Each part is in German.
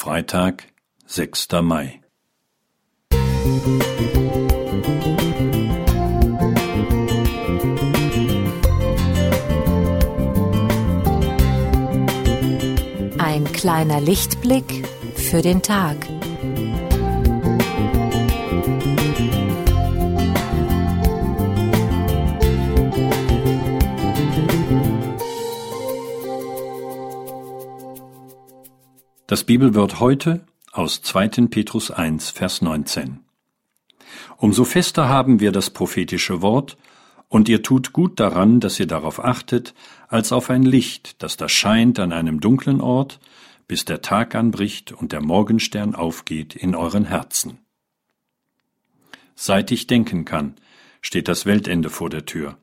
Freitag, 6. Mai. Ein kleiner Lichtblick für den Tag. Das Bibelwort heute aus 2. Petrus 1, Vers 19. Umso fester haben wir das prophetische Wort, und ihr tut gut daran, dass ihr darauf achtet, als auf ein Licht, das da scheint an einem dunklen Ort, bis der Tag anbricht und der Morgenstern aufgeht in euren Herzen. Seit ich denken kann, steht das Weltende vor der Tür.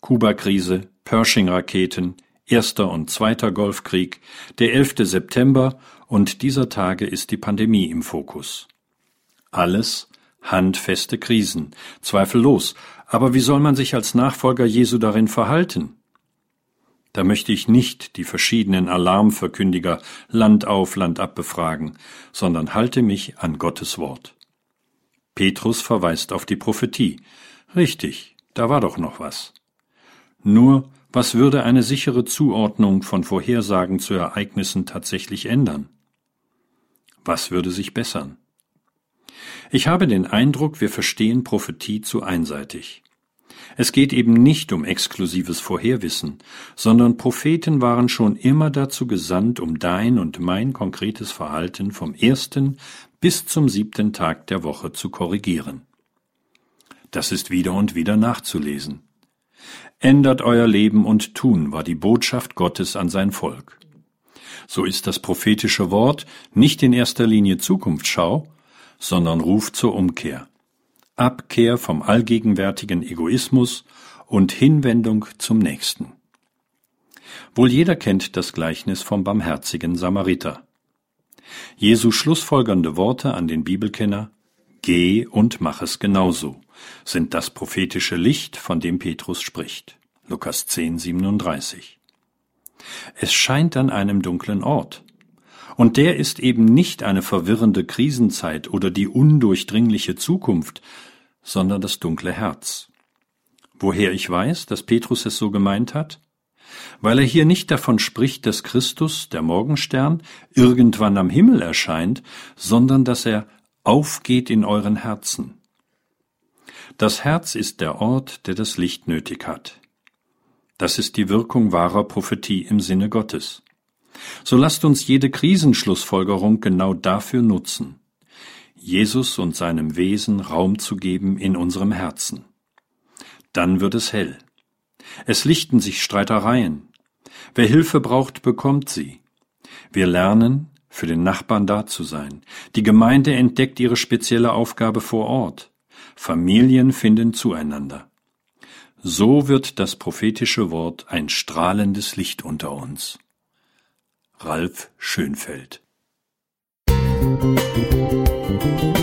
Kuba-Krise, Pershing-Raketen, Erster und Zweiter Golfkrieg, der 11. September und dieser Tage ist die Pandemie im Fokus. Alles handfeste Krisen, zweifellos, aber wie soll man sich als Nachfolger Jesu darin verhalten? Da möchte ich nicht die verschiedenen Alarmverkündiger Land auf, Land ab befragen, sondern halte mich an Gottes Wort. Petrus verweist auf die Prophetie. Richtig, da war doch noch was. Nur was würde eine sichere Zuordnung von Vorhersagen zu Ereignissen tatsächlich ändern? Was würde sich bessern? Ich habe den Eindruck, wir verstehen Prophetie zu einseitig. Es geht eben nicht um exklusives Vorherwissen, sondern Propheten waren schon immer dazu gesandt, um dein und mein konkretes Verhalten vom ersten bis zum siebten Tag der Woche zu korrigieren. Das ist wieder und wieder nachzulesen. Ändert euer Leben und Tun war die Botschaft Gottes an sein Volk. So ist das prophetische Wort nicht in erster Linie Zukunftsschau, sondern Ruf zur Umkehr. Abkehr vom allgegenwärtigen Egoismus und Hinwendung zum Nächsten. Wohl jeder kennt das Gleichnis vom barmherzigen Samariter. Jesu schlussfolgernde Worte an den Bibelkenner Geh und mach es genauso sind das prophetische Licht, von dem Petrus spricht. Lukas 10, 37. Es scheint an einem dunklen Ort. Und der ist eben nicht eine verwirrende Krisenzeit oder die undurchdringliche Zukunft, sondern das dunkle Herz. Woher ich weiß, dass Petrus es so gemeint hat? Weil er hier nicht davon spricht, dass Christus, der Morgenstern, irgendwann am Himmel erscheint, sondern dass er aufgeht in euren Herzen. Das Herz ist der Ort, der das Licht nötig hat. Das ist die Wirkung wahrer Prophetie im Sinne Gottes. So lasst uns jede Krisenschlussfolgerung genau dafür nutzen, Jesus und seinem Wesen Raum zu geben in unserem Herzen. Dann wird es hell. Es lichten sich Streitereien. Wer Hilfe braucht, bekommt sie. Wir lernen, für den Nachbarn da zu sein. Die Gemeinde entdeckt ihre spezielle Aufgabe vor Ort. Familien finden zueinander. So wird das prophetische Wort ein strahlendes Licht unter uns. Ralf Schönfeld Musik